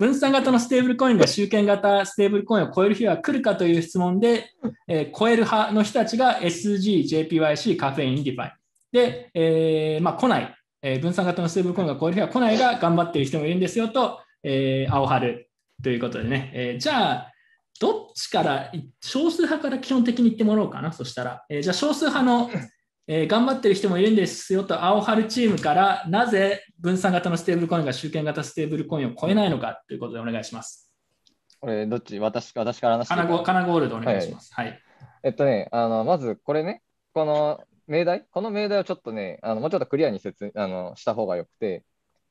分散型のステーブルコインが 集権型ステーブルコインを超える日は来るかという質問で、えー、超える派の人たちが SG、JPYC、カフェイン、 DeFi。で、えーまあ、来ない、えー、分散型のステーブルコインが超える日は来ないが頑張っている人もいるんですよと、えー、青春ということでね。えー、じゃあ、どっちから、少数派から基本的に言ってもらおうかな、そしたら。えー、じゃあ、少数派のえー、頑張ってる人もいるんですよと、青春チームからなぜ分散型のステーブルコインが集権型ステーブルコインを超えないのかということでお願いします。これ、どっち？私私から話してカナカナゴールドお願いします。はい、はい、えっとね、あのまずこれね、この命題、この命題をちょっとね、あのもうちょっとクリアに説あのした方がよくて、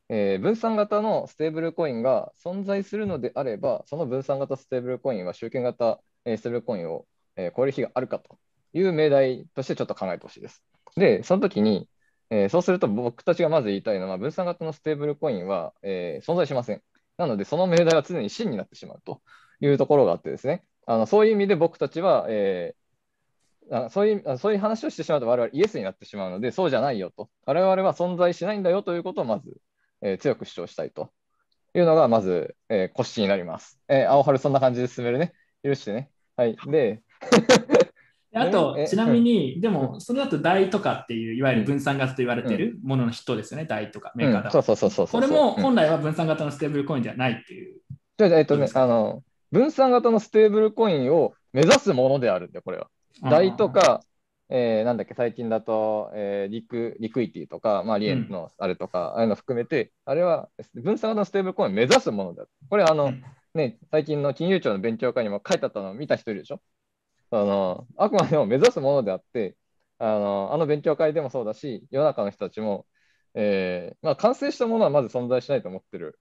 えー、分散型のステーブルコインが存在するのであれば、その分散型ステーブルコインは集権型、えー、ステーブルコインを、えー、超える日があるかという命題としてちょっと考えてほしいです。で、その時に、えー、そうすると僕たちがまず言いたいのは、分散型のステーブルコインは、えー、存在しません。なので、その命題は常に真になってしまうというところがあってですね、あのそういう意味で僕たちは、えー、あそういうそういう話をしてしまうと我々イエスになってしまうので、そうじゃないよと。我々は存在しないんだよということをまず、えー、強く主張したいというのが、まず、えー、骨子になります。えー、青春そんな感じで進めるね。許してね。はい。で、あと、ちなみに、でも、それだと台とかっていう、いわゆる分散型と言われているものの人ですよね、 DAI とかメーカーだ、そうそうそうそうこれも本来は分散型のステーブルコインではないっていう。じゃえっとね、あの、分散型のステーブルコインを目指すものであるんだよ、これは。 DAI とか、えー、なんだっけ、最近だと、えー、リク Liquity とか、まあ、 Lien のあれとか、うん、ああいうの含めて、あれは分散型のステーブルコインを目指すものだ。これ、あの、うん、ね、最近の金融庁の勉強会にも書いてあったのを見た人いるでしょ？あのあくまでも目指すものであってあのあの勉強会でもそうだし世の中の人たちも、えーまあ、完成したものはまず存在しないと思ってる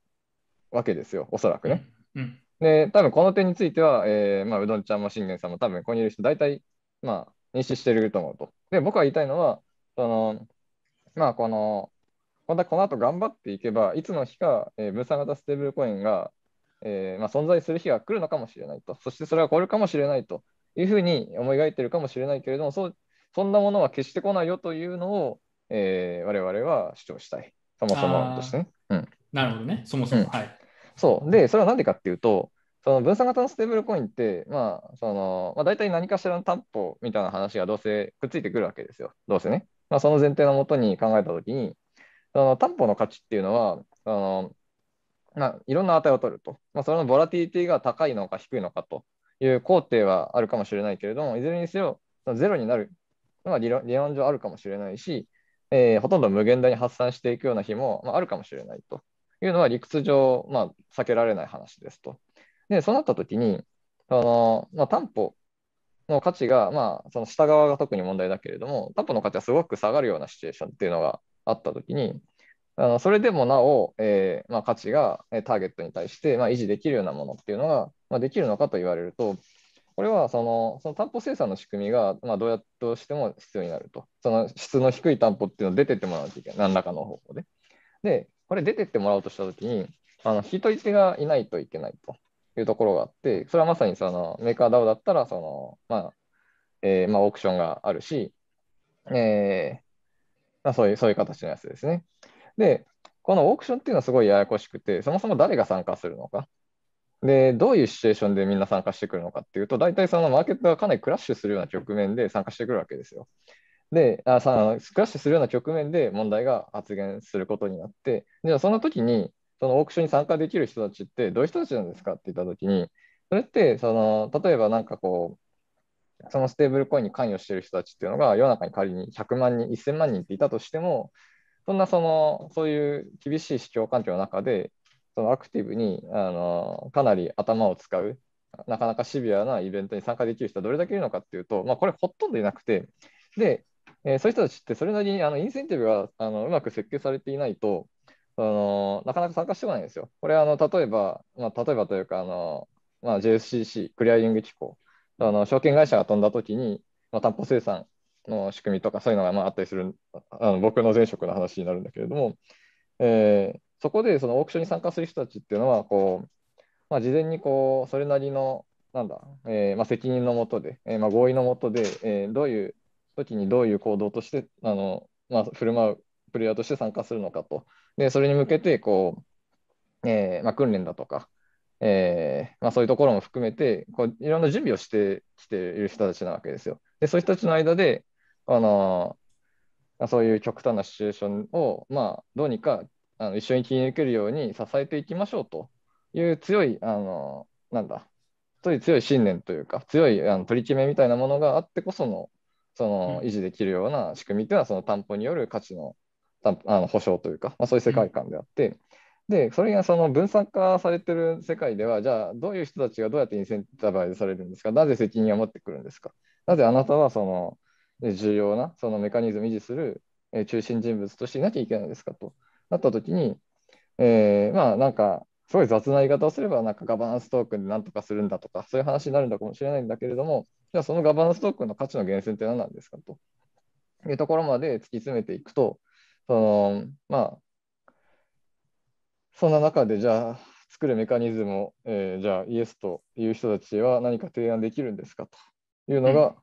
わけですよおそらくね。うん、で多分この点については、えーまあ、うどんちゃんも信玄さんも多分ここにいる人大体、まあ、認識してると思うと。で僕が言いたいのはそのまあこのこの後頑張っていけばいつの日か、えー、分散型ステーブルコインが、えーまあ、存在する日が来るのかもしれないと。そしてそれはこれかもしれないと。いうふうに思い描いているかもしれないけれども、そうそんなものは決してこないよというのを、えー、我々は主張したい。そもそもとしてね。うん、なるほどね、そもそも。うん、はい。そう。で、それは何でかっていうと、その分散型のステーブルコインって、まあ、その、まあ、大体何かしらの担保みたいな話がどうせくっついてくるわけですよ。どうせね。まあ、その前提のもとに考えたときに、その担保の価値っていうのは、あのまあ、いろんな値を取ると。まあ、それのボラティリティが高いのか低いのかという工程はあるかもしれないけれども、いずれにせよ、ゼロになるのは理論理論上あるかもしれないし、えー、ほとんど無限大に発散していくような日も、まあ、あるかもしれないというのは理屈上、まあ、避けられない話ですと。で、そうなったときに、あのまあ、担保の価値が、まあ、その下側が特に問題だけれども、担保の価値がすごく下がるようなシチュエーションっていうのがあったときに、あのそれでもなお、えーまあ、価値がターゲットに対して、まあ、維持できるようなものっていうのが、まあ、できるのかと言われると、これはそのその担保生産の仕組みが、まあ、どうやってしても必要になると。その質の低い担保っていうのを出てってもらわなきゃいけない、何らかの方法で。で、これ出てってもらおうとしたときに、あの引き取り手がいないといけないというところがあって、それはまさにそのメーカー DAO だったら、そのまあえーまあ、オークションがあるし、えーまあ、そういうそういう形のやつですね。で、このオークションっていうのはすごいややこしくて、そもそも誰が参加するのか。で、どういうシチュエーションでみんな参加してくるのかっていうと、大体そのマーケットがかなりクラッシュするような局面で参加してくるわけですよ。で、あさクラッシュするような局面で問題が発言することになって、じゃあその時に、そのオークションに参加できる人たちってどういう人たちなんですかって言った時に、それってその例えばなんかこう、そのステーブルコインに関与している人たちっていうのが世の中に仮に100万人、1000万人っていたとしても、そんなそのそういう厳しい市況環境の中で、そのアクティブにあのかなり頭を使う、なかなかシビアなイベントに参加できる人はどれだけいるのかっていうと、まあ、これほとんどいなくて、で、えー、そういう人たちってそれなりにあのインセンティブがあのうまく設計されていないと、あのなかなか参加してこないんですよ。これあの例えば、まあ、例えばというかあの、まあ、JSCC、クリアリング機構、あの証券会社が飛んだときに、まあ、担保生産の仕組みとかそういうのがまああったりするあの僕の前職の話になるんだけれども、えー、そこでそのオークションに参加する人たちっていうのはこう、まあ、事前にこうそれなりのなんだ、えーまあ、責任のもとで、えーまあ、合意のもとで、えー、どういう時にどういう行動としてあの、まあ、振る舞うプレイヤーとして参加するのかとでそれに向けてこう、えーまあ、訓練だとか、えーまあ、そういうところも含めてこういろんな準備をしてきている人たちなわけですよ。でそういう人たちの間で、あのそういう極端なシチュエーションを、まあ、どうにかあの一緒に切り抜けるように支えていきましょうという強い、あのなんだ、そういう強い信念というか、強いあの取り決めみたいなものがあってこその、その維持できるような仕組みというのは、その担保による価値のあの保証というか、まあ、そういう世界観であって、で、それがその分散化されてる世界では、じゃあ、どういう人たちがどうやってインセンタバイズされるんですか、なぜ責任を持ってくるんですか、なぜあなたはその重要なそのメカニズムを維持する中心人物としていなきゃいけないんですか？となったときに、えー、まあなんか、すごい雑な言い方をすれば、なんかガバナンストークンで何とかするんだとか、そういう話になるんだかもしれないんだけれども、じゃあそのガバナンストークンの価値の源泉って何なんですかというところまで突き詰めていくと、そのまあ、そんな中で、じゃあ、作るメカニズムを、えー、じゃあ、イエスという人たちは何か提案できるんですかというのが、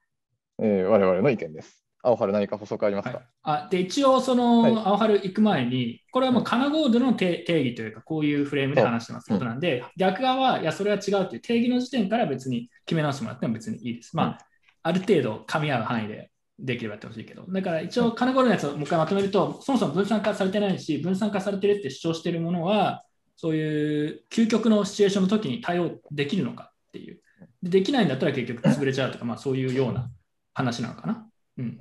うん、えー、我々の意見です。青春何か補足ありますか、はい、あで一応、その、はい、青春行く前に、これはもうカナゴードの定義というか、こういうフレームで話してますことなんで、うん、逆側は、いや、それは違うという定義の時点から別に決め直してもらっても別にいいです。まあ、うん、ある程度噛み合う範囲でできればやってほしいけど、だから一応、金頃のやつをもう一回まとめると、そもそも分散化されてないし、分散化されてるって主張しているものは、そういう究極のシチュエーションの時に対応できるのかっていう。できないんだったら結局潰れちゃうとか、まあそういうような話なのかな。うん。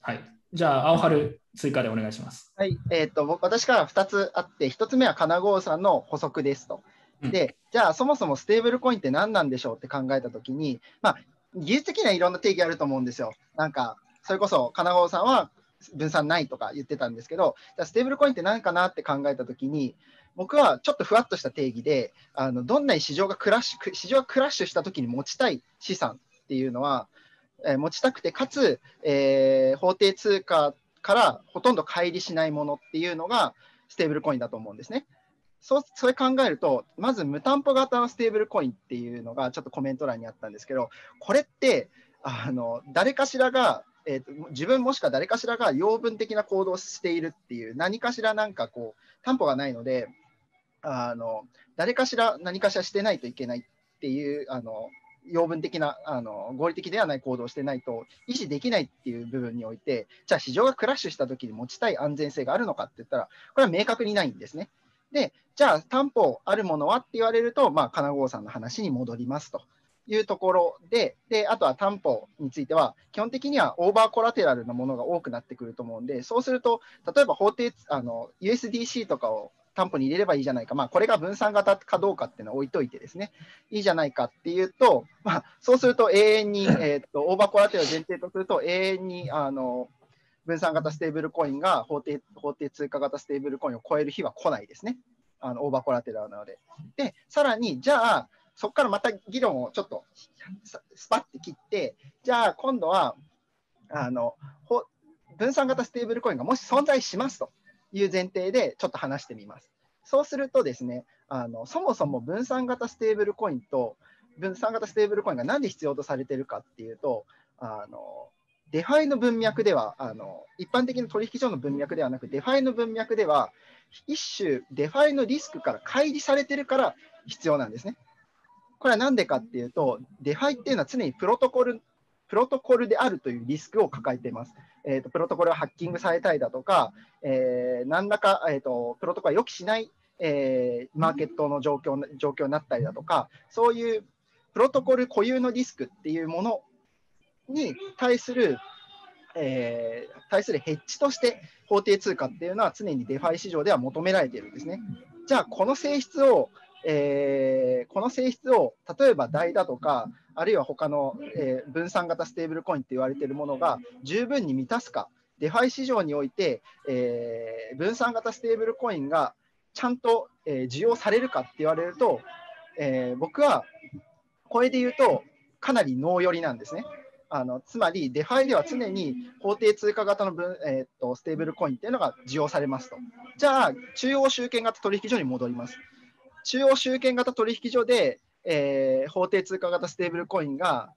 はい。じゃあ、青春追加でお願いします。はい。えっ、ー、と、僕、私から2つあって、1つ目は金郷さんの補足ですと。で、じゃあ、そもそもステーブルコインって何なんでしょうって考えたときに、まあ、技術的にはいろんな定義あると思うんですよ。なんか、それこそ金郷さんは分散ないとか言ってたんですけど、じゃステーブルコインって何かなって考えたときに、僕はちょっとふわっとした定義で、あのどんなに市場がクラッシュ市場がクラッシュしたときに持ちたい資産っていうのは、え、持ちたくて、かつ、えー、法定通貨からほとんど乖離しないものっていうのがステーブルコインだと思うんですね。そうそれ考えると、まず無担保型のステーブルコインっていうのがちょっとコメント欄にあったんですけど、これってあの誰かしらが、えーと、自分もしくは誰かしらが養分的な行動をしているっていう、何かしらなんかこう、担保がないので、あの誰かしら何かしらしてないといけないっていうあの養分的なあの合理的ではない行動をしてないと維持できないっていう部分においてじゃあ市場がクラッシュしたときに持ちたい安全性があるのかって言ったらこれは明確にないんですね。で、じゃあ担保あるものはって言われると、まあ、金郷さんの話に戻りますというところで、で、あとは担保については、基本的にはオーバーコラテラルのものが多くなってくると思うんで、そうすると、例えば法定、あの、USDC とかを担保に入れればいいじゃないか、まあ、これが分散型かどうかっていうのは置いといてですね、いいじゃないかっていうと、まあ、そうすると永遠に、えー、っと over collateral 前提とすると、永遠にあの分散型ステーブルコインが法定法定通貨型ステーブルコインを超える日は来ないですね。あの over collateral なので。で、さらに、じゃあ、そこからまた議論をちょっとスパッて切って、じゃあ今度は、あの分散型ステーブルコインがもし存在しますという前提でちょっと話してみます。そうするとですね、あのそもそも分散型ステーブルコインと分散型ステーブルコインが何で必要とされてるかっていうと、あの DeFi の文脈ではあの、一般的な取引所の文脈ではなく、デファイの文脈では、一種デファイのリスクから乖離されてるから必要なんですね。これは何でかっていうと、 DeFi っていうのは常にプロトコルプロトコルであるというリスクを抱えています。えーと、プロトコルはハッキングされたりだとか、えー、何らか、えーと、プロトコルは予期しない、えー、マーケットの状況状況になったりだとか、そういうプロトコル固有のリスクっていうものに対する、えー、対するヘッジとして法定通貨っていうのは常に DeFi 市場では求められているんですね。じゃあ、この性質を、えー、この性質を例えば DAI だとか、あるいは他の、えー、分散型ステーブルコインって言われているものが十分に満たすか、 DeFi 市場において、えー、分散型ステーブルコインがちゃんと、えー、需要されるかって言われると、えー、僕はこれで言うとかなりノー寄りなんですね。あのつまり、 DeFi では常に法定通貨型の分、えー、っとステーブルコインっていうのが需要されますと。じゃあ、中央集権型取引所に戻ります。中央集権型取引所で、えー、法定通貨型ステーブルコインが、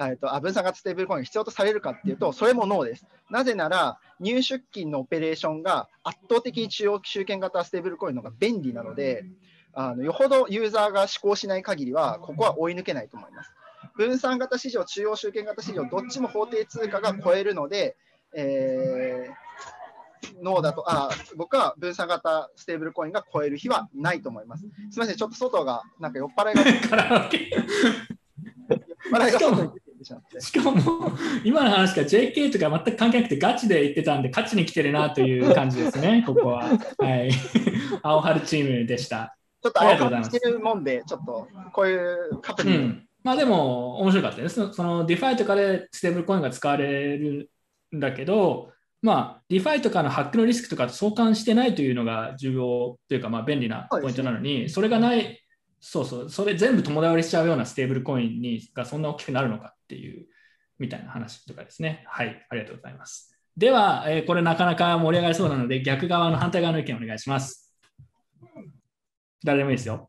えーと、あ分散型ステーブルコインが必要とされるかっていうと、それもノーです。なぜなら、入出金のオペレーションが圧倒的に中央集権型ステーブルコインの方が便利なので、あのよほどユーザーが志向しない限りは、ここは追い抜けないと思います。分散型市場、中央集権型市場、どっちも法定通貨が超えるので、えー、ノーだとあ、僕は分散型ステーブルコインが超える日はないと思います。すみません、ちょっと外が、なんか酔っ払いが、カラオケ酔っ払いが外に出てしまって。しかも、今の話が JK とか全く関係なくてガチで言ってたんで、勝ちに来てるなという感じですね、ここは。はい。青春チームでした。ちょっと青春してるもんで、ちょっとこういうカプうん。まあでも、面白かったです。そその DeFi とかでステーブルコインが使われるんだけど、まあ、DeFi とかのハックのリスクとかと相関してないというのが重要というか、まあ、便利なポイントなのに、それがない、そうそう、それ全部友倒れしちゃうようなステーブルコインにがそんな大きくなるのかっていう、みたいな話とかですね。はい、ありがとうございます。では、えーこれなかなか盛り上がりそうなので、逆側の反対側の意見お願いします。誰でもいいですよ。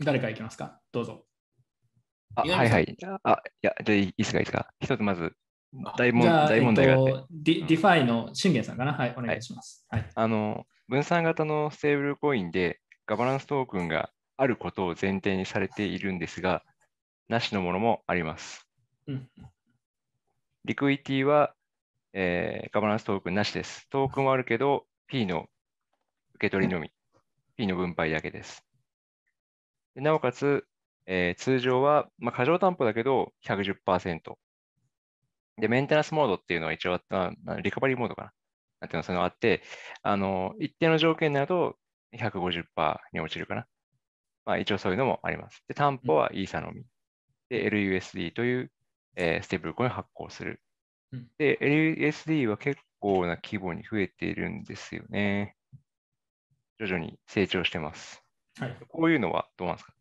誰からいきますか？どうぞ。あ、はいはい。あ、いや、じゃあいいですか、いいですか。一つまず、大問題があって、えっと、ディ DeFi の信玄さんかな？はい、お願いします。はい。あの、分散型のステーブルコインでガバナンストークンがあることを前提にされているんですが、なしのものもあります。うん Liquity は、えーガバナンストークンなしです。トークンはあるけど、P の受け取りのみ、P の分配だけです。でなおかつ、えー通常は、まあ、過剰担保だけど110%。で、メンテナンスモードっていうのは一応あった、あリカバリーモードかな。なんていうの、そのがあって、あの、一定の条件になると150%に落ちるかな。まあ、一応そういうのもあります。で、担保はイーサのみ。で、LUSD という、えーステーブルコインを発行するうん。で、LUSD は結構な規模に増えているんですよね。徐々に成長してます。はい。こういうのはどうなんですか？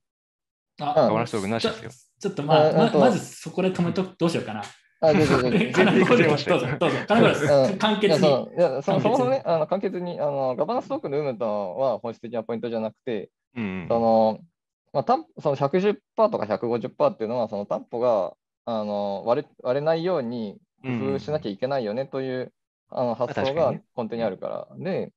あガバナンストークンなしですよちょっとまあ、まああとまずそこで止めとくどうしようかな。あ、でででで金全然どうぞ、どうぞ。金子うん簡いや潔に。そもそもね、あの簡潔にあのガバナンストークンの有無とは本質的なポイントじゃなくて、うん。そのまあ、担その110%とか150%っていうのは、その担保があの割れ割れないように工夫しなきゃいけないよねという、あの発想が根底にあるから。で、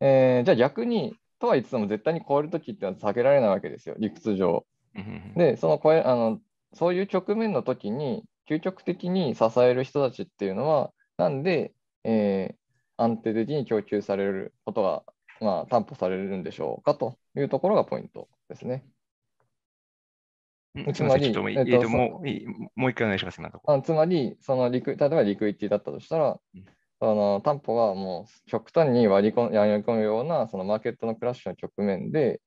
えーじゃあ逆に、とは言っても絶対に超えるときってのは避けられないわけですよ、理屈上。うんうんで、その超えあのそういう局面の時に、究極的に支える人たちっていうのは、なんで、えー安定的に供給されることが、まあ、担保されるんでしょうかというところがポイントですね。うんつまりもう一回お願いします、あつまり、そのリク例えばリクイティだったとしたらうん、その担保がもう極端に割り込んやり込むようなそのマーケットのクラッシュの局面で、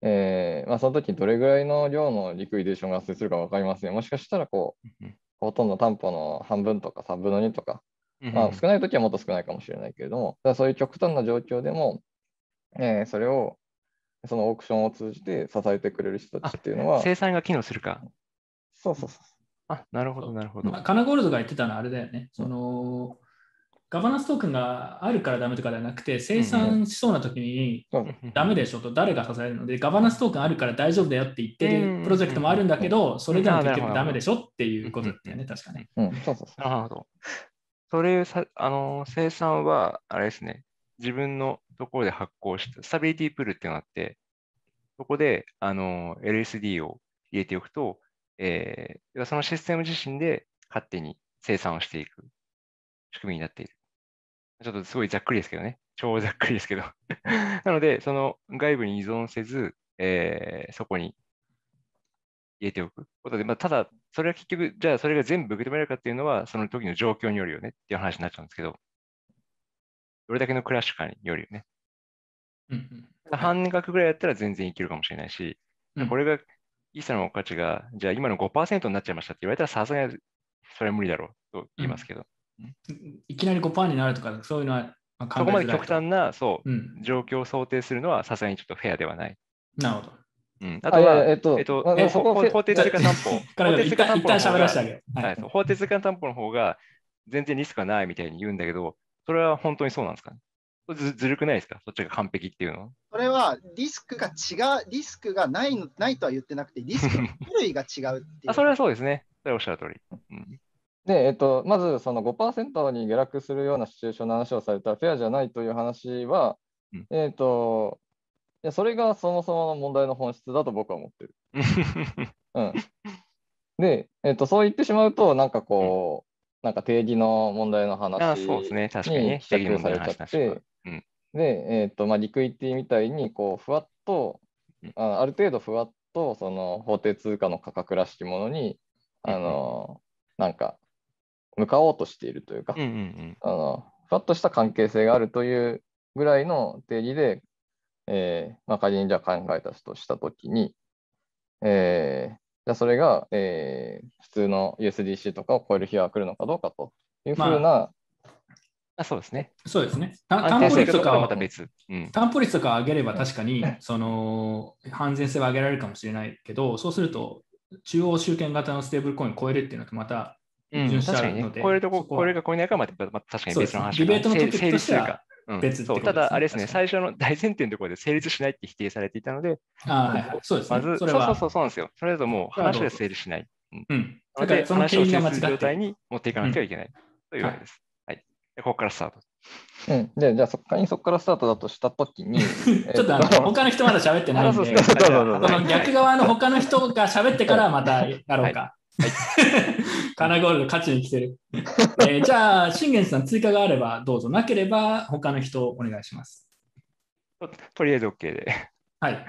えーまあ、その時にどれぐらいの量のリクイデーションが発生するか分かりません。もしかしたらこう、うんほとんど担保の半分とか3分の2とか、うんまあ、少ない時はもっと少ないかもしれないけれども、そういう極端な状況でも、えーそれをそのオークションを通じて支えてくれる人たちっていうのは、生産が機能するか。そうそうそう。あ、なるほど、なるほど。まあ、カナゴールドが言ってたのはあれだよね。そのガバナンストークンがあるからダメとかではなくて、生産しそうな時にダメでしょと誰が支えるので、ガバナンストークンあるから大丈夫だよって言ってうん。るプロジェクトもあるんだけど、それでも結局ダメでしょっていうことだったよね、確かね。うん、そうそうそう。なるほど。それさ、あの、生産は、あれですね、自分のところで発行した、スタビリティプールっていうのがあって、そこで、あの、LSD を入れておくと、えーそのシステム自身で勝手に生産をしていく仕組みになっている。ちょっとすごいざっくりですけどね。超ざっくりですけど。なので、その外部に依存せず、えーそこに入れておくことで、まあ、ただ、それは結局、じゃあそれが全部受け止められるかっていうのは、その時の状況によるよねっていう話になっちゃうんですけど、どれだけのクラッシュかによるよね。うん半額ぐらいやったら全然いけるかもしれないし、うんこれが、イーサの価値が、じゃあ今の5%になっちゃいましたって言われたら、さすがにそれは無理だろうと言いますけど、うんいきなり5%になるとか、そういうのはまあ考えそこまで極端な、そう、うん、状況を想定するのはさすがにちょっとフェアではない。なるほど。うん、あとは、えっとえっと、そこ法法定通貨担保。法定通貨一旦一旦担保法定通貨担保の方が全然リスクがないみたいに言うんだけど、それは本当にそうなんですかねずずるくないですかそっちが完璧っていうのは。それはリスクが違う、リスクがないのないとは言ってなくて、リスクの種類が違うっていう。あそれはそうですね。それはおっしゃる通り。うんで、えっと、まずその5%に下落するようなシチュエーションの話をされたらフェアじゃないという話は、うん。えっと、やそれがそもそもの問題の本質だと僕は思ってる。うん、で、えっと、そう言ってしまうと、なんかこう、なんか定義の問題のあ話そうですね、確かにね。うん。で、えっとまあ、リクイティみたいにこうふわっとうん。あある程度ふわっとその法定通貨の価格らしきものにあのなんか向かおうとしているというか、うんうんうん。あのふわっとした関係性があるというぐらいの定義で、えーまあ、仮にじゃあ考えたとしたときに、えーじゃあそれが、えー普通の USDC とかを超える日は来るのかどうかというふうな、あそうですね。そうですね。担保性とかは率とかをまた別。うん。担保率とか上げれば確かにその安全性は上げられるかもしれないけど、そうすると中央集権型のステーブルコインを超えるっていうのとまたうん、確かにねちゃうので。超えるとこ、そこは超えるか超えないかはまたまた確かに別の話ディベートのトピック成としては成立するか。うんそう別ってことただ、あれですね、最初の大前提のところで成立しないって否定されていたので、そうですね。まず、そそうそうそうそうなんですよ。それだともう話が成立しない。うん。だからその話を定義が間成立する状態。に持っていかなくてはいけないというわけです。はい。でここからスタート。うん、でじゃあそこからそこからスタートだとした ときに、ちょっとあの他の人まだ喋ってないんで、あそうですねそうそうそうその逆側の他の人が喋ってからまたやろうか。カナゴールド勝ちに来てる。えーじゃあ、信玄さん追加があればどうぞ。なければ他の人お願いします。ととりあえず OK で。はい。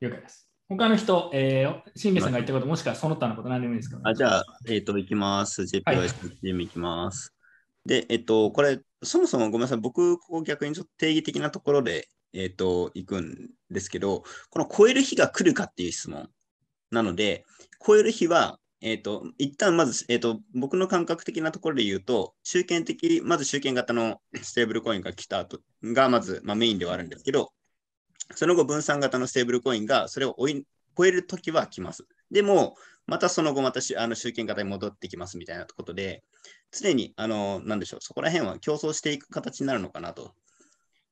了解です。他の人、えー、信玄さんが言ったこと、もしくはその他のこと何でもいいですかあじゃあ、えっ、と、いきます。JPYC チームいきます。で、えっ、と、これ、そもそもごめんなさい。僕、ここ逆にちょっと定義的なところで、えっ、と、行くんですけど、この超える日が来るかっていう質問。なので、超える日は、えっ、と、一旦まず、えっ、と、僕の感覚的なところで言うと、集権的、まず集権型のステーブルコインが来た後が、まず、まあ、メインではあるんですけど、その後、分散型のステーブルコインがそれを追い超えるときは来ます。でも、またその後、またあの集権型に戻ってきますみたいなことで、常に、あの、なんでしょう、そこら辺は競争していく形になるのかなと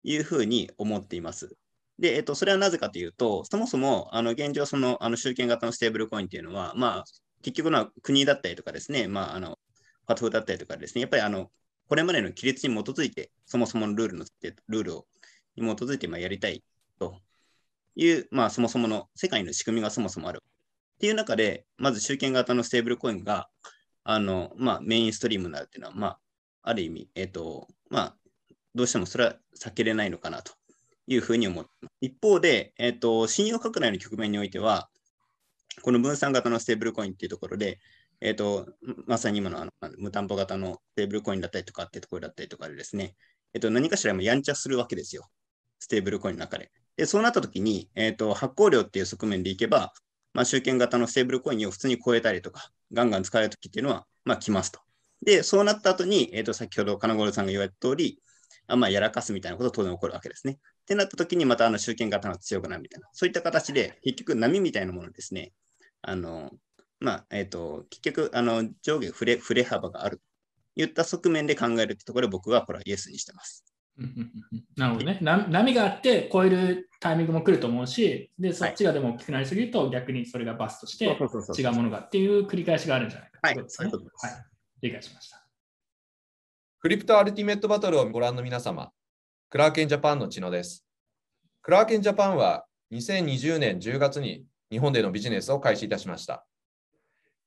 いうふうに思っています。で、えっと、それはなぜかというと、そもそも、あの、現状、その、あの、集権型のステーブルコインっていうのは、まあ、結局の国だったりとかですね、まあ、あの、ファトフだったりとかですね、やっぱり、あの、これまでの規律に基づいて、そもそものルールの、ルールを、に基づいて、まあ、やりたいという、まあ、そもそもの世界の仕組みがそもそもある。っていう中で、まず集権型のステーブルコインが、あの、まあ、メインストリームになるっていうのは、まあ、ある意味、えっ、と、まあ、どうしてもそれは避けれないのかなというふうに思ってます。一方で、えっ、と、信用拡大の局面においては、この分散型のステーブルコインっていうところで、えっ、と、まさに今のあの無担保型のステーブルコインだったりとかっていうところだったりとかでですね、えっ、と、何かしらもやんちゃするわけですよ。ステーブルコインの中で。で、そうなったときに、えっ、と、発行量っていう側面でいけば、まあ、集権型のステーブルコインを普通に超えたりとか、ガンガン使えるときっていうのは、まあ、来ますと。で、そうなった後に、えっ、と、先ほど金五郎さんが言われた通り、あまあ、やらかすみたいなことが当然起こるわけですね。ってなったときに、またあの集権型が強くなるみたいな、そういった形で、結局波みたいなものですね、あの、まあ、えっ、と、結局、あの、上下振れ、振れ幅があるといった側面で考えるってところで、僕はこれはイエスにしてます。うんうんうんうんなるほどね。な波があって超えるタイミングも来ると思うし、で、そっちがでも大きくなりすぎると逆にそれがバストしてそうそうそうそう違うものがっていう繰り返しがあるんじゃないかはい。そういうことですはい。理解しました。クリプトアルティメットバトルをご覧の皆様、クラーケンジャパンの千野です。クラーケンジャパンは2020年10月に日本でのビジネスを開始いたしました。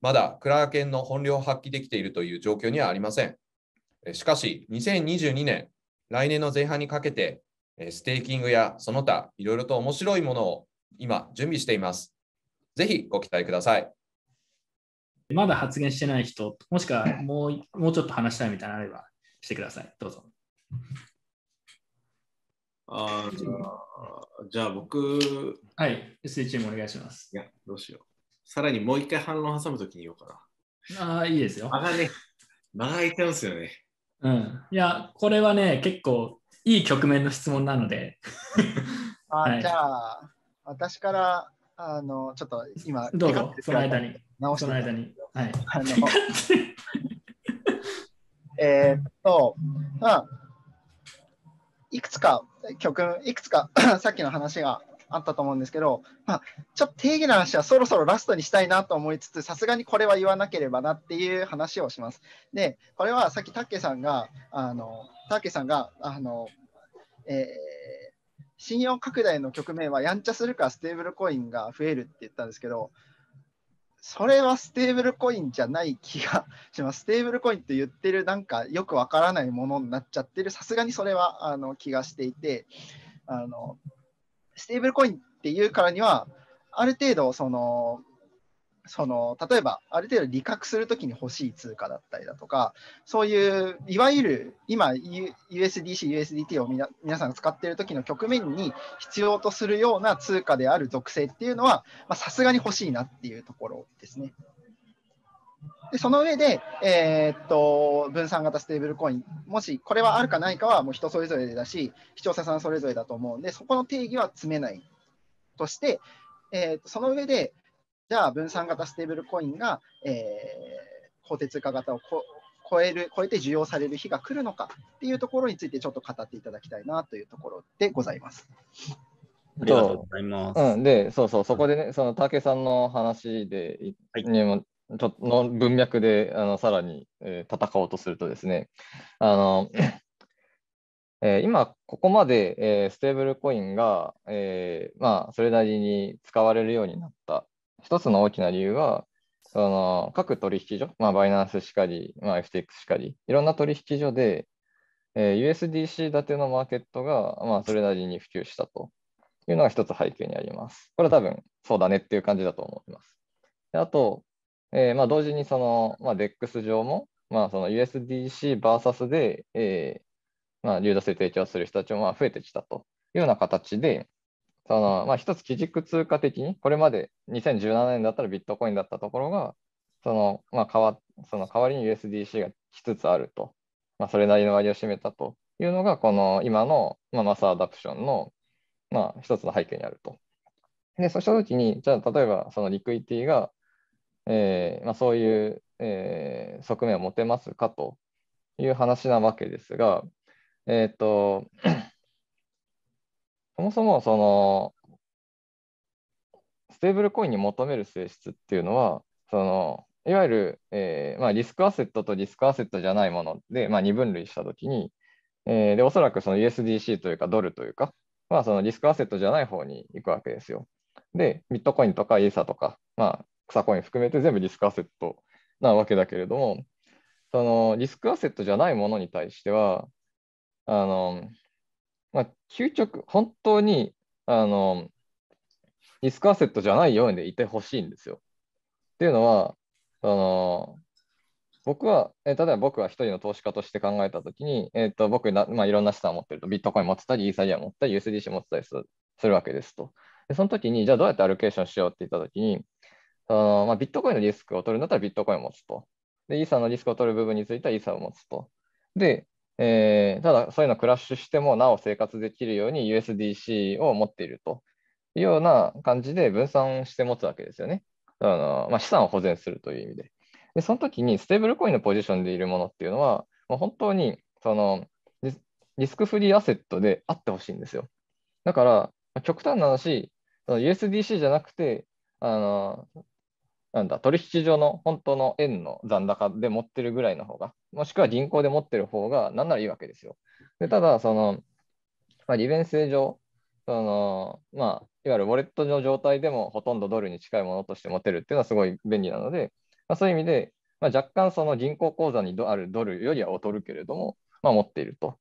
まだクラーケンの本領を発揮できているという状況にはありません。しかし、2022年、来年の前半にかけて、ステーキングやその他、いろいろと面白いものを今準備しています。ぜひご期待ください。まだ発言してない人、もしくはもうもうちょっと話したいみたいなのあればしてください。どうぞ。あーじゃあ、じゃあ僕、はい。SE チームお願いしますい。や、どうしよう。さらにもう一回反論挟むときに言おうかああ、いいですよな。。間がね、間が空いちゃうんですよね。うん。いや、これはね、結構いい局面の質問なので、あはいじゃあ、私から、あの、ちょっと今、どうぞその間に。直してその間に。はい。あの えーっと、まあ、いくつか曲、いくつか さっきの話があったと思うんですけど、まあ、ちょっと定義の話はそろそろラストにしたいなと思いつつ、さすがにこれは言わなければなっていう話をします。で、これはさっきタッケさんが、あの、タッケさんが、あの、えー信用拡大の局面はやんちゃするかステーブルコインが増えるって言ったんですけど、それはステーブルコインじゃない気がします。ステーブルコインって言ってるなんかよくわからないものになっちゃってる、さすがにそれはあの気がしていて、あのステーブルコインっていうからには、ある程度その、その例えばある程度利確するときに欲しい通貨だったりだとか、そういういわゆる今 USDC、USDT をみな皆さんが使っているときの局面に必要とするような通貨である属性っていうのは、さすがに欲しいなっていうところですね。でその上で、えーっと、分散型ステーブルコイン、もしこれはあるかないかはもう人それぞれだし、視聴者さんそれぞれだと思うんで、そこの定義は詰めないとして、えーっとその上で、じゃあ分散型ステーブルコインが、えー法定通貨型をこ超える、超えて需要される日が来るのかっていうところについてちょっと語っていただきたいなというところでございます。ありがとうございます。うん、で、そうそう、そこでね、その竹さんの話で、いはいにもちょっとの文脈であのさらに、えー戦おうとするとですね、あのえー今、ここまで、えーステーブルコインが、えーまあ、それなりに使われるようになった一つの大きな理由は、その各取引所、まあ、バイナンスしかり、まあ、FTX しかり、いろんな取引所で、えー USDC 建てのマーケットが、まあ、それなりに普及したと。いうのが一つ背景にあります。これは多分そうだねっていう感じだと思います。であと、えーまあ、同時にその、まあ、DEX 上も、まあ、その USDC VS で、えーまあ、流動性提供する人たちも増えてきたというような形で、そのまあ、一つ基軸通貨的に、これまで2017年だったらビットコインだったところが、そのまあ、代わその代わりに USDC が来つつあると、まあ、それなりの割を占めたというのが、この今の、まあ、マスアダプションのまあ、一つの背景にあると。で、そうしたときに、じゃあ、例えば、そのリクイティが、えーまあ、そういう、えー側面を持てますかという話なわけですが、えっ、と、そもそも、その、ステーブルコインに求める性質っていうのは、その、いわゆる、えーまあ、リスクアセットとリスクアセットじゃないもので、まあ、二分類したときに、えーで、おそらくその USDC というかドルというか、まあ、そのリスクアセットじゃない方に行くわけですよ。で、ビットコインとかイーサとか、まあ、草コイン含めて全部リスクアセットなわけだけれども、そのリスクアセットじゃないものに対しては、あの、まあ、究極、本当に、あの、リスクアセットじゃないようでいてほしいんですよ。っていうのは、あの、僕は、え例えば僕は一人の投資家として考えたときに、えっと僕な、まあ、いろんな資産を持ってると、ビットコイン持ってたり、イーサリア持ったり、USDC 持ってたりするするわけですと。で、その時に、じゃあどうやってアロケーションしようって言ったときに、そのまあ、ビットコインのリスクを取るんだったらビットコインを持つと。で、イーサのリスクを取る部分についてはイーサを持つと。で、えーただ、そういうのクラッシュしてもなお生活できるように USDC を持っているというような感じで分散して持つわけですよね。あのまあ、資産を保全するという意味で。で、その時にステーブルコインのポジションでいるものっていうのは、もう本当にそのリスリスクフリーアセットであってほしいんですよ。だから、極端な話、その USDC じゃなくて、あの、なんだ、取引所の本当の円の残高で持ってるぐらいの方が、もしくは銀行で持ってる方が、なんならいいわけですよ。で、ただ、その、まあ、利便性上、その、まあ、いわゆるウォレットの状態でもほとんどドルに近いものとして持てるっていうのはすごい便利なので、まあ、そういう意味で、まあ、若干その銀行口座にあるドルよりは劣るけれども、まあ、持っていると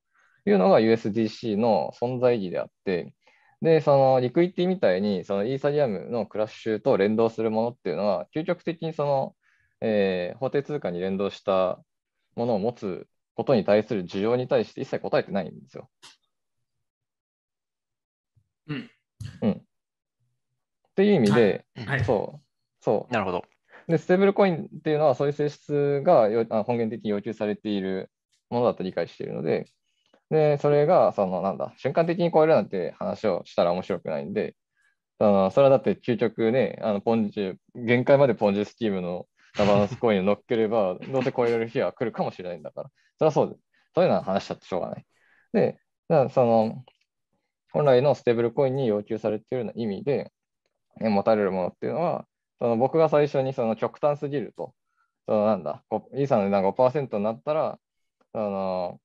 いうのが USDC の存在意義であって、で、そのリクイティみたいに、そのイーサリアムのクラッシュと連動するものっていうのは、究極的にその、えー法定通貨に連動したものを持つことに対する需要に対して一切答えてないんですよ。うん。うん。っていう意味で、はい。そう、そう。なるほど。で、ステーブルコインっていうのは、そういう性質がよあ本源的に要求されているものだと理解しているので、で、それが、その、なんだ、瞬間的に超えるなんて話をしたら面白くないんで、そのそれはだって究極ね、あのポンジ、限界までポンジスキームのガバナンスコインを乗っければ、どうせ超える日は来るかもしれないんだから、それはそうです。そういうのは話しちゃってしょうがない。で、だその、本来のステーブルコインに要求されているような意味で、え持たれるものっていうのは、その僕が最初にその極端すぎると、そのなんだ、こイーサの値段が5%になったら、その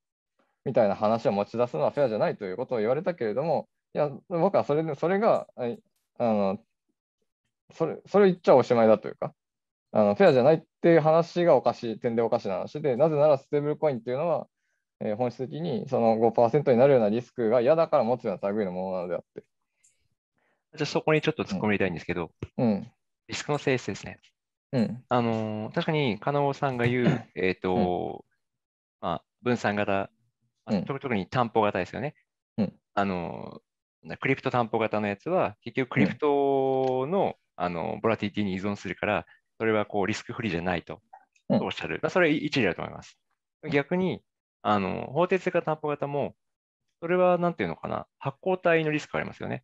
みたいな話を持ち出すのはフェアじゃないということを言われたけれども、や、僕はそれで、それが、ああの、それ、それ言っちゃおしまいだというか、あのフェアじゃないっていう話がおかしい、点でおかしな話で、なぜならステーブルコインっていうのは、えー本質的にその5%になるようなリスクが嫌だから持つような類のものなのであって。じゃあそこにちょっと突っ込みたいんですけど、うん。リスクの性質ですね。うん。あのー確かに、金尾さんが言う、えっと、まあ、分散型、まあうん特特に担保型ですよね。うんあのクリプト担保型のやつは、結局クリプトの、あの、ボラティティに依存するから、それはこうリスクフリーじゃないとうんおっしゃる。まあそれ一理だと思います。逆に、あの、法定通貨担保型も、それはなんていうのかな、発行体のリスクがありますよね。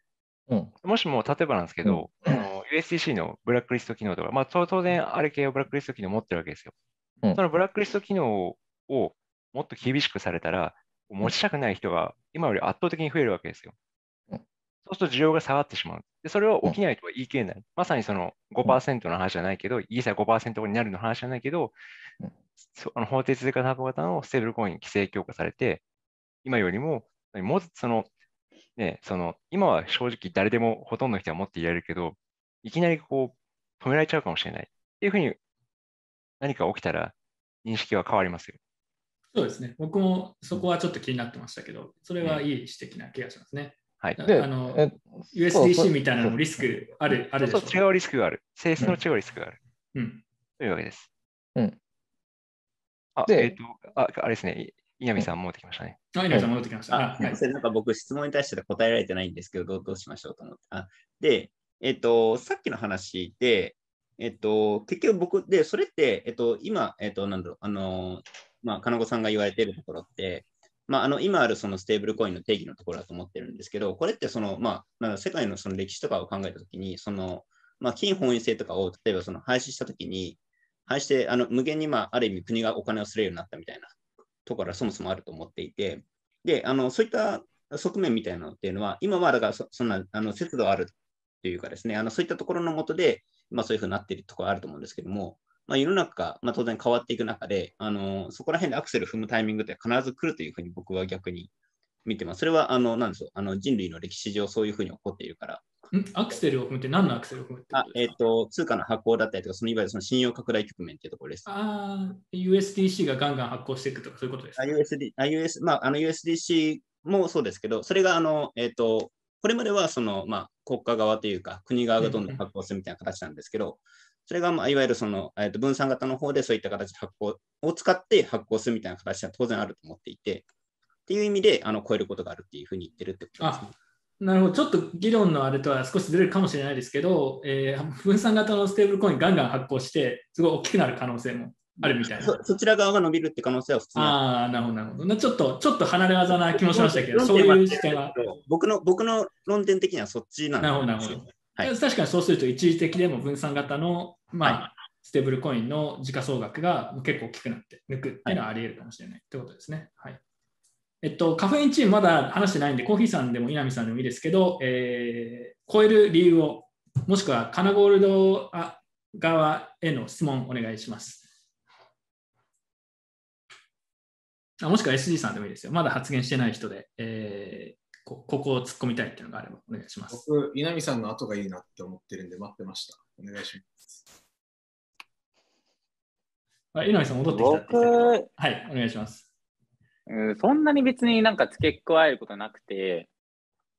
うん。もしも、例えばなんですけど、あの USDC のブラックリスト機能とか、まあ、当当然、あれ系をブラックリスト機能を持ってるわけですよ。うんそのブラックリスト機能をもっと厳しくされたら、持ちたくない人が今より圧倒的に増えるわけですよ。うんそうすると需要が下がってしまう。で、それは起きないとは言い切れない。まさにその5%の話じゃないけど、イーサ5%になるの話じゃないけどあの法定通貨担保型のステーブルコイン規制強化されて、今よりも、もうその、ね、その、今は正直誰でもほとんどの人は持っていられるけど、いきなりこう、止められちゃうかもしれない。っていうふうに何か起きたら認識は変わりますよ。そうですね。僕もそこはちょっと気になってましたけど、それはいい指摘な気がしますね。はい。であの USDC うみたいなのもリスクあるあるでしょ？そうそう違うリスクがある。性質の違うリスクがある。うん。というわけです。うん。あ、でえっ、と、あ、あれですね。い稲見さん戻ってきましたね。あ、稲見さん戻ってきました。あ、あはいそれなんか僕質問に対して答えられてないんですけど、どうどうしましょうと思って。あで、えっと、さっきの話で、えっと、結局僕で、それって、えっと、今、えっと、なんだろう、あの、まあ、金子さんが言われているところって、まあ、あの今あるそのステーブルコインの定義のところだと思ってるんですけど、これってその、まあ、なんだ世界のその歴史とかを考えたときに、その、まあ、金本位制とかを例えばその廃止したときに、廃止してあの無限に、まあ、ある意味国がお金をするようになったみたいなところはそもそもあると思っていて、で、あのそういった側面みたいなのっていうのは、今はだからそそんなあの節度あるというかですね、あのそういったところのもとで、まあ、そういうふうになっているところあると思うんですけども、まあ、世の中が、まあ、当然変わっていく中で、あのそこら辺でアクセル踏むタイミングって必ず来るというふうに僕は逆に見てます。それはあのなんでしょうあの人類の歴史上そういうふうに起こっているから、ん？アクセルを踏むって何のアクセルを踏むってこあえっ、と通貨の発行だったりとか、そのいわゆるその信用拡大局面っていうところです。あー USDC がガンガン発行していくとかそういうことですか？USD、あ US まあ、あの USDC もそうですけど、それがあの、えっ、と、これまではその、まあ、国家側というか、国側がどんどん。発行するみたいな形なんですけど、それが、まあ、いわゆるその、えー、と分散型の方でそういった形で発行を使って発行するみたいな形は当然あると思っていて、っていう意味で、あの、超えることがあるっていうふうに言ってるってことですね。なるほど。ちょっと議論のあれとは少しずれるかもしれないですけど、えー分散型のステーブルコインガンガン発行して、すごい大きくなる可能性もあるみたいな。そそちら側が伸びるって可能性は普通にあるああ、なるほど、なるほど。なちょっと、ちょっと離れ技な気もしましたけど、そういう視点は。僕の僕の論点的にはそっちなんなるほど、なるほど。はい確かにそうすると、一時的でも分散型の、まあ、はステーブルコインの時価総額が結構大きくなって抜くっていうのはあり得るかもしれないってことですね。はい。えっと、カフェインチームまだ話してないんで、コーヒーさんでも稲見さんでもいいですけど、えー超える理由を、もしくはカナゴールドあ側への質問お願いします。あもしくは SG さんでもいいですよ。まだ発言してない人で、えーこここを突っ込みたいっていうのがあればお願いします。僕、稲見さんの後がいいなって思ってるんで待ってました。お願いします。あ稲見さん戻ってきた。僕、はい、お願いします。うんそんなに別になんか付け加えることなくて、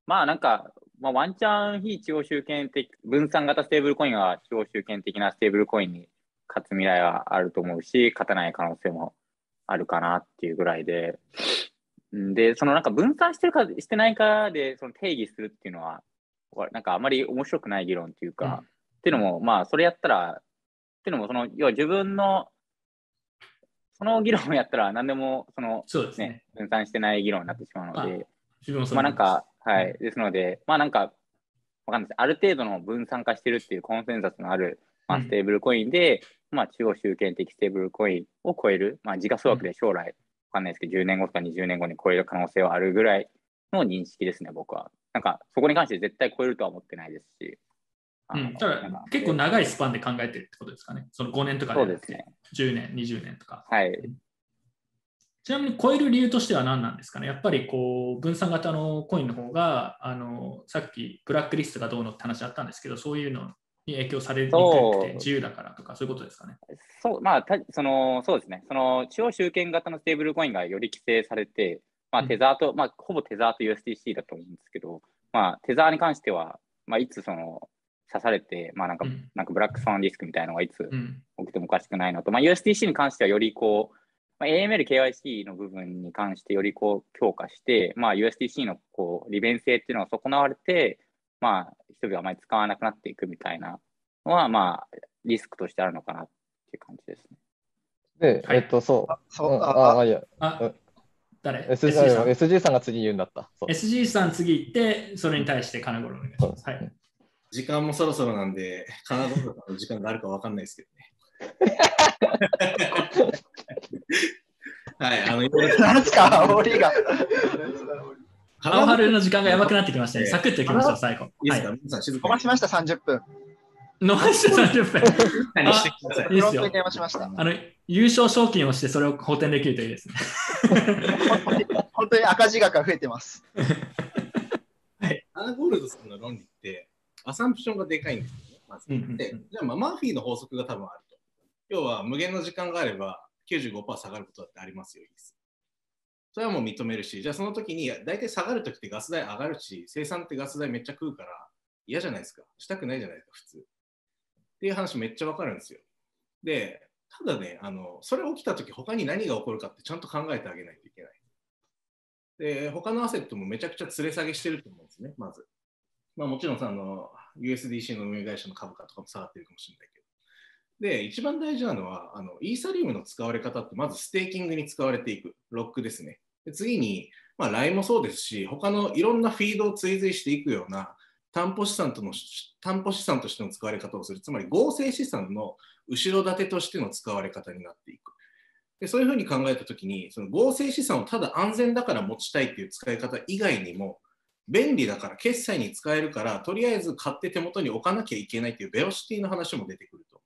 まあなんか、まあ、ワンチャン非中央集権的、分散型ステーブルコインは中央集権的なステーブルコインに勝つ未来はあると思うし、勝たない可能性もあるかなっていうぐらいで、うんで、そのなんか分散してるかしてないかでその定義するっていうのは、わなんかあまり面白くない議論っていうか、うん。っていうのも、まあそれやったら、っていうのもその、要は自分の、その議論をやったら何でもそのそうですね。ね、分散してない議論になってしまうので、自分もそうまあなんか、はい、うですので、まあなんか、わかんないです。ある程度の分散化してるっていうコンセンサスのある、まあ、うんステーブルコインで、まあ中央集権的ステーブルコインを超える、まあ時価総額で将来、わかんないですけど、10年後とか20年後に超える可能性はあるぐらいの認識ですね、僕は。なんか、そこに関して絶対超えるとは思ってないですし。うん、ただ結構長いスパンで考えてるってことですかね。その5年とかでですね。10年、20年とか。はい。じちなみに超える理由としては何なんですかね？やっぱりこう分散型のコインの方があのさっきブラックリストがどうのって話あったんですけどそういうのに影響されにくくて自由だからとかそういうことですかね？そう、まあ、たそのそうですね。その地方集権型のステーブルコインがより規制されて、まあ、テザーと、うん、まあ、ほぼテザーと USDC だと思うんですけど、まあ、テザーに関しては、まあ、いつその刺されて、まあなんか、うん、なんかブラックスワンリスクみたいなのがいつ起きてもおかしくないのと、まあ、USDC に関してはよりこう、まあ、AML、KYC の部分に関してよりこう強化して、まあ、USDC のこう利便性っていうのが損なわれて、まあ、人々があまり使わなくなっていくみたいなのは、まあ、リスクとしてあるのかなっていう感じですね。で、はい、えっと、そう。そう、あ、あ、いや。あ誰？SG さん ?SG さんが次言うんだった。SG さん次行って、それに対して金頃お願いします。はい。時間もそろそろなんで、金頃さんの時間があるかわかんないですけどね。はい、あの、何すか、煽りが。青春の時間がやばくなってきましたね。サクッといきましょう、最後。いいですか、皆さん、静かに。しました、30分。伸ばして30分。何してください。いいですよ。あの、優勝賞金をしてそれを補填できるといいですね。本当に赤字額が増えてます。はい。アナゴールドさんの論理って、アサンプションがでかいんですよね。まず。で、じゃあ、まあ、マーフィーの法則が多分あると。要は、無限の時間があれば、95%下がることだってありますよ、いいです。それはもう認めるし、じゃあその時に、大体下がるときってガス代上がるし、生産ってガス代めっちゃ食うから嫌じゃないですか。したくないじゃないですか、普通。っていう話めっちゃわかるんですよ。で、ただね、あのそれ起きたとき、他に何が起こるかってちゃんと考えてあげないといけない。で、他のアセットもめちゃくちゃ連れ下げしてると思うんですね、まず。まあ、もちろんさあの USDC の運営会社の株価とかも下がってるかもしれないけど。で、一番大事なのは、あのイーサリウムの使われ方って、まずステーキングに使われていく、ロックですね。で次に、まあ、LINE もそうですし、他のいろんなフィードを追随していくような担保資産との担保資産としての使われ方をする、つまり合成資産の後ろ盾としての使われ方になっていく。でそういうふうに考えたときに、その合成資産をただ安全だから持ちたいっていう使い方以外にも、便利だから、決済に使えるから、とりあえず買って手元に置かなきゃいけないっていうベロシティの話も出てくると。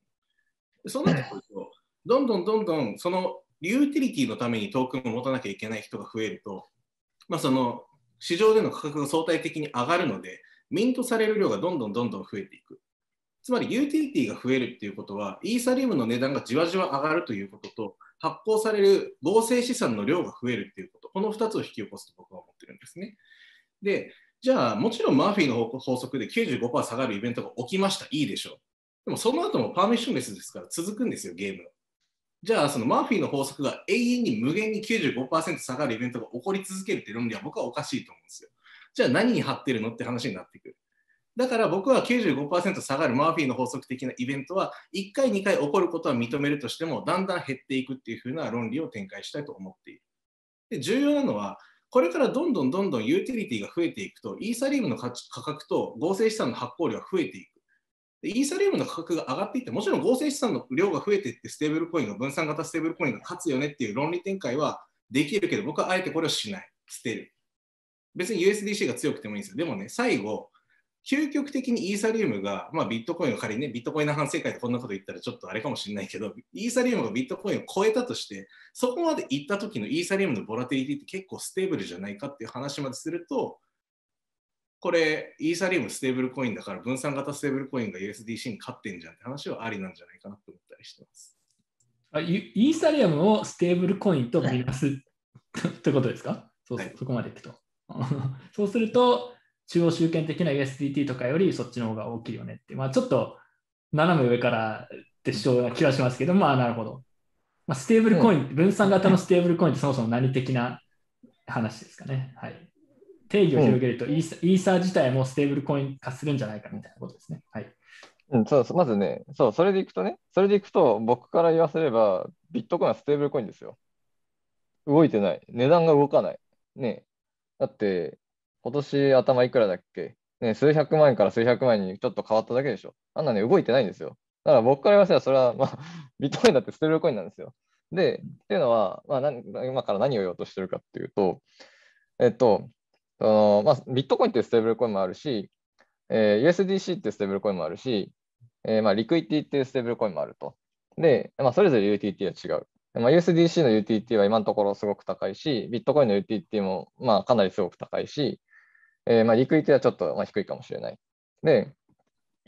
そうなってくると、どんどんどんどんそのユーティリティのためにトークンを持たなきゃいけない人が増えると、まあ、その市場での価格が相対的に上がるので、ミントされる量がどんどんどんどん増えていく。つまりユーティリティが増えるっていうことは、イーサリウムの値段がじわじわ上がるということと、発行される合成資産の量が増えるっていうこと、この2つを引き起こすと僕は思ってるんですね。で、じゃあ、もちろんマーフィーの法則で95%下がるイベントが起きました、いいでしょう。でもその後もパーミッションレスですから続くんですよ、ゲーム。じゃあ、そのマーフィーの法則が永遠に無限に95%下がるイベントが起こり続けるって論理は僕はおかしいと思うんですよ。じゃあ何に貼ってるのって話になってくる。だから僕は95%下がるマーフィーの法則的なイベントは1回、2回起こることは認めるとしてもだんだん減っていくっていう風な論理を展開したいと思っている。で重要なのはこれからどんどんどんどんユーティリティが増えていくとイーサリウムの価格と合成資産の発行量が増えていく。でイーサリウムの価格が上がっていってもちろん合成資産の量が増えていってステーブルコインが分散型ステーブルコインが勝つよねっていう論理展開はできるけど僕はあえてこれをしない。捨てる。別に USDC が強くてもいいんですよ。でもね、最後、究極的にイーサリウムが、まあ、ビットコインを仮にね、ビットコインの反省会でこんなこと言ったらちょっとあれかもしれないけど、イーサリウムがビットコインを超えたとして、そこまで行った時のイーサリウムのボラティリティって結構ステーブルじゃないかっていう話まですると、これ、イーサリウムステーブルコインだから分散型ステーブルコインが USDC に勝ってんじゃんって話はありなんじゃないかなと思ったりしてます。あイーサリアムをステーブルコインと見なすってことですか？そう、はい、そこまでいくと。そうすると、中央集権的な USDT とかよりそっちの方が大きいよねって、まあ、ちょっと斜め上からって主張な気がしますけど、まあなるほど。まあ、ステーブルコイン、うん、分散型のステーブルコインってそもそも何的な話ですかね。はい、定義を広げると、イーサ、イーサー自体もステーブルコイン化するんじゃないかみたいなことですね。はい。うん、そうまずね、そう、それでいくとね、それでいくと、僕から言わせれば、ビットコインはステーブルコインですよ。動いてない。値段が動かない。ね。だって、今年頭いくらだっけ？ね、数百万円から数百万円にちょっと変わっただけでしょ。あんなね、動いてないんですよ。だから僕から言わせれば、それは、まあ、ビットコインだってステーブルコインなんですよ。で、っていうのは、まあ、今から何を言おうとしてるかっていうと、えっと、そのまあ、ビットコインってステーブルコインもあるし、えー、USDC ってステーブルコインもあるし、えー、まあ、 Liquity っていうステーブルコインもあると。で、まあ、それぞれ ユーティリティは違う。まあ、USDC の UTT は今のところすごく高いし、ビットコインの UTT もまあかなりすごく高いし、えー、まあ Liquity はちょっとまあ低いかもしれない。で、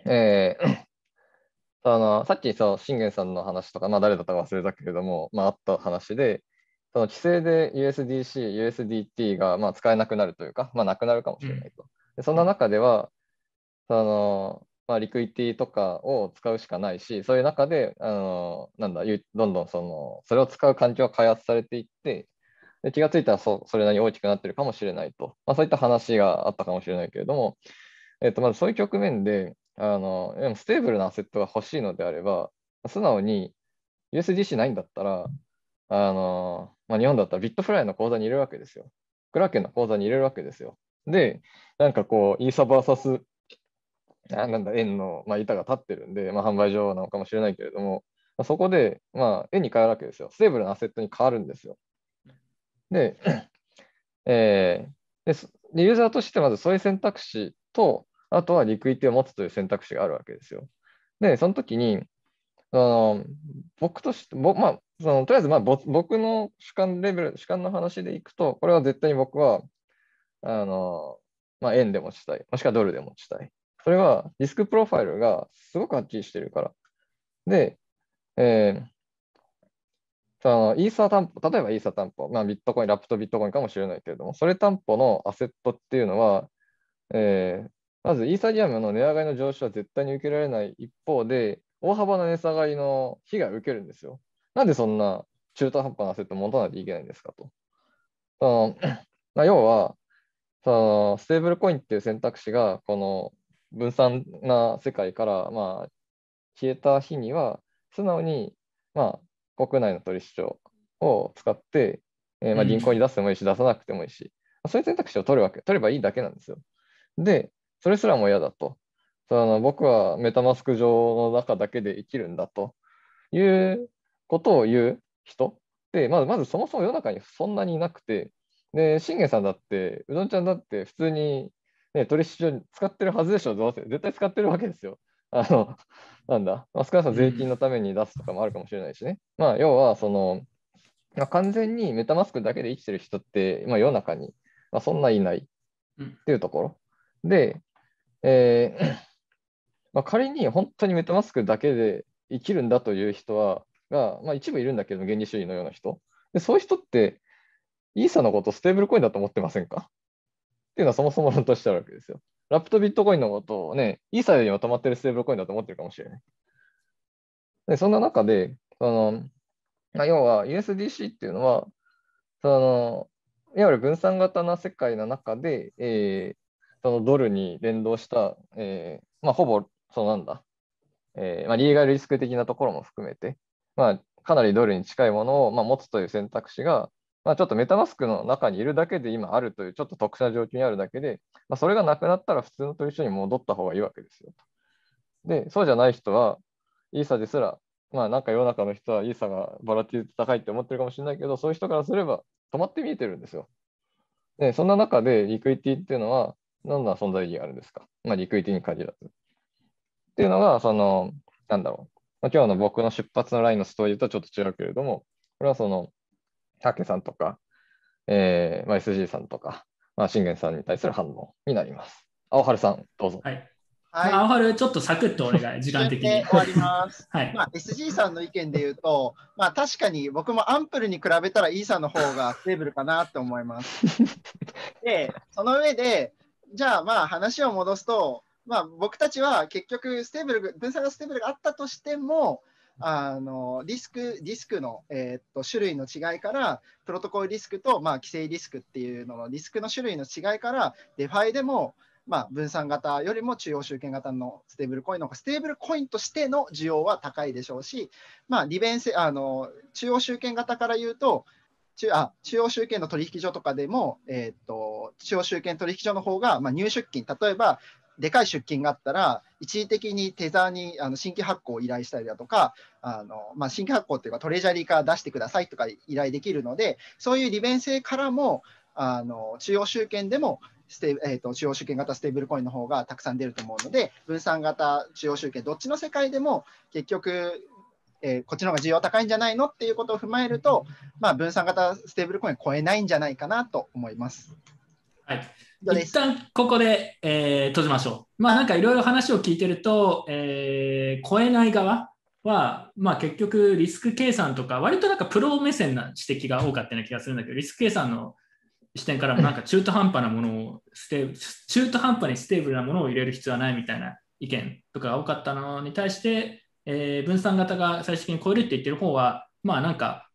えー、そのさっきそう信玄さんの話とか、まあ、誰だったか忘れたけれども、まあ、あった話で、その規制で USDC、USDT がまあ使えなくなるというか、まあ、なくなるかもしれないと。でそんな中では、そのまあ、リクイティとかを使うしかないし、そういう中で、あのなんだ、どんどんそのそれを使う環境が開発されていって、で気がついたらそそれなりに大きくなってるかもしれないと、まあ、そういった話があったかもしれないけれども、えっと、まずそういう局面で、あのでも stable なアセットが欲しいのであれば、素直に USDC ないんだったら、あのまあ、日本だったらビットフライヤーの口座に入れるわけですよ。クラーケンの口座に入れるわけですよ。で、なんかこう、イーサ VS あなんだ、円の、まあ、板が立ってるんで、まあ、販売上なのかもしれないけれども、ま、そこで、まあ、円に変えるわけですよ。 stable なアセットに変わるんですよ。で、えー、でユーザーとしてまずそういう選択肢と、あとはリクイティを持つという選択肢があるわけですよ。で、その時に、あの僕として、ぼまあ、そのとりあえずまあ僕の主観レベル、主観の話でいくと、これは絶対に僕は、あのまあ、円で持ちたい、もしくはドルで持ちたい。それはリスクプロファイルがすごくはっきりしてるから。で、えー、そのイーサー担保、例えばイーサー担保、まあ、ビットコイン、ラップとビットコインかもしれないけれども、それ担保のアセットっていうのは、えー、まずイーサリアムの値上がりの上昇は絶対に受けられない一方で、大幅な値下がりの被害を受けるんですよ。なんでそんな中途半端なアセットを持たないといけないんですかと。その まあ、要は、そのステーブルコインっていう選択肢が、この分散な世界から、まあ、消えた日には、素直に、まあ、国内の取引所を使って、えー、まあ、銀行に出してもいいし、出さなくてもいいし、そういう選択肢を取るわけ、取ればいいだけなんですよ。で、それすらも嫌だと。その僕はメタマスク上の中だけで生きるんだということを言う人って、まずまずそもそも世の中にそんなにいなくて、で、信玄さんだって、うどんちゃんだって普通に、ね、取引所に使ってるはずでしょ、どうせ。絶対使ってるわけですよ。あの、なんだ、まあ、少なくとも税金のために出すとかもあるかもしれないしね。まあ、要は、その、まあ、完全にメタマスクだけで生きてる人って、まあ、世の中に、まあ、そんないないっていうところ。で、えー まあ、仮に本当にメタマスクだけで生きるんだという人は、が、まあ、一部いるんだけど、原理主義のような人。でそういう人って、イーサのことステーブルコインだと思ってませんか？っていうのはそもそも論としてあるわけですよ。ラプとビットコインのことをね、イーサよりも止まってるステーブルコインだと思ってるかもしれない。で、そんな中で、その、まあ、要は USDC っていうのは、その、いわゆる分散型な世界の中で、えー、そのドルに連動した、えー、まあ、ほぼ、そうなんだ、えー、まあ、リーガルリスク的なところも含めて、まあ、かなりドルに近いものを、まあ、持つという選択肢が、まあ、ちょっとメタマスクの中にいるだけで今あるというちょっと特殊な状況にあるだけで、まあ、それがなくなったら普通の取引所に戻った方がいいわけですよ。で、そうじゃない人は、イーサですら、まあなんか世の中の人はイーサがバラティリティ高いって思ってるかもしれないけど、そういう人からすれば止まって見えてるんですよ。で、そんな中でリクイティっていうのは、どんな存在意義があるんですか？まあリクイティに限らず。っていうのが、その、なんだろう。ま、今日の僕の出発のラインのストーリーとはちょっと違うけれども、これはその、竹さんとか、えーまあ、SG さんとか、まあ、信玄さんに対する反応になります。青春さん、どうぞ。はいはい、青春、ちょっとサクッとお願い、時間的に。終わります。はいまあ、SG さんの意見で言うと、まあ、確かに僕もアンプルに比べたら E さんの方がステーブルかなって思います。で、その上で、じゃあまあ話を戻すと、まあ、僕たちは結局 stable、分散型 stable があったとしても、あのリスクリスクの、えー、っと種類の違いからプロトコルリスクと、まあ、規制リスクっていうののリスクの種類の違いから DeFi でも、まあ、分散型よりも中央集権型のステーブルコインのステーブルコインとしての需要は高いでしょうし、まあ、利便性あの中央集権型から言うと中あ中央集権の取引所とかでも、えーと、と中央集権取引所の方が、まあ、入出金、例えばでかい出金があったら、一時的にテザーにあの新規発行を依頼したりだとか、あのまあ、新規発行っていうかトレジャリーから出してくださいとか依頼できるので、そういう利便性からも、あの中央集権でもステ、えーと、中央集権型ステーブルコインの方がたくさん出ると思うので、分散型、中央集権、どっちの世界でも結局、えー、こっちの方が需要高いんじゃないのっていうことを踏まえると、まあ、分散型ステーブルコイン超えないんじゃないかなと思います。はい。一旦ここで、えー、閉じましょう。まあなんかいろいろ話を聞いてると、えー、超えない側は、まあ結局リスク計算とか、割となんかプロ目線な指摘が多かったような気がするんだけど、リスク計算の視点からもなんか中途半端なものをステ中途半端に stable なものを入れる必要はないみたいな意見とかが多かったのに対して、えー、分散型が最終的に超えるって言ってる方は、まあなんか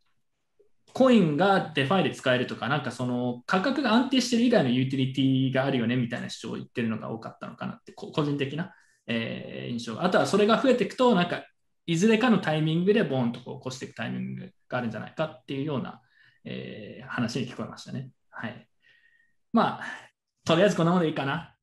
コインが DeFi で使えるとか、なんかその価格が安定してる以外のユーティリティがあるよねみたいな主張を言ってるのが多かったのかなって、個人的な、えー、印象あとはそれが増えていくと、なんかいずれかのタイミングでボーンとこう追い越していくタイミングがあるんじゃないかっていうような、えー、話に聞こえましたね。はい。まあ、とりあえずこんなものでいいかな。